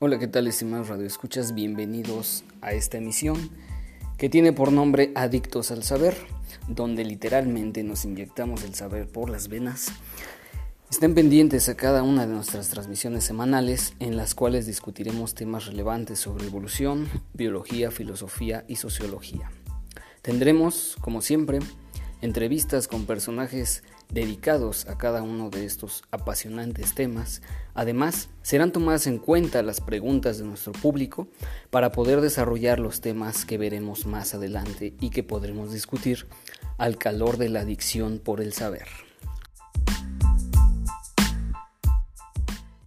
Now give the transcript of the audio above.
Hola, ¿qué tal estimados radioescuchas? Bienvenidos a esta emisión que tiene por nombre Adictos al Saber, donde literalmente nos inyectamos el saber por las venas. Estén pendientes a cada una de nuestras transmisiones semanales en las cuales discutiremos temas relevantes sobre evolución, biología, filosofía y sociología. Tendremos, como siempre, entrevistas con personajes dedicados a cada uno de estos apasionantes temas. Además, serán tomadas en cuenta las preguntas de nuestro público para poder desarrollar los temas que veremos más adelante y que podremos discutir al calor de la adicción por el saber.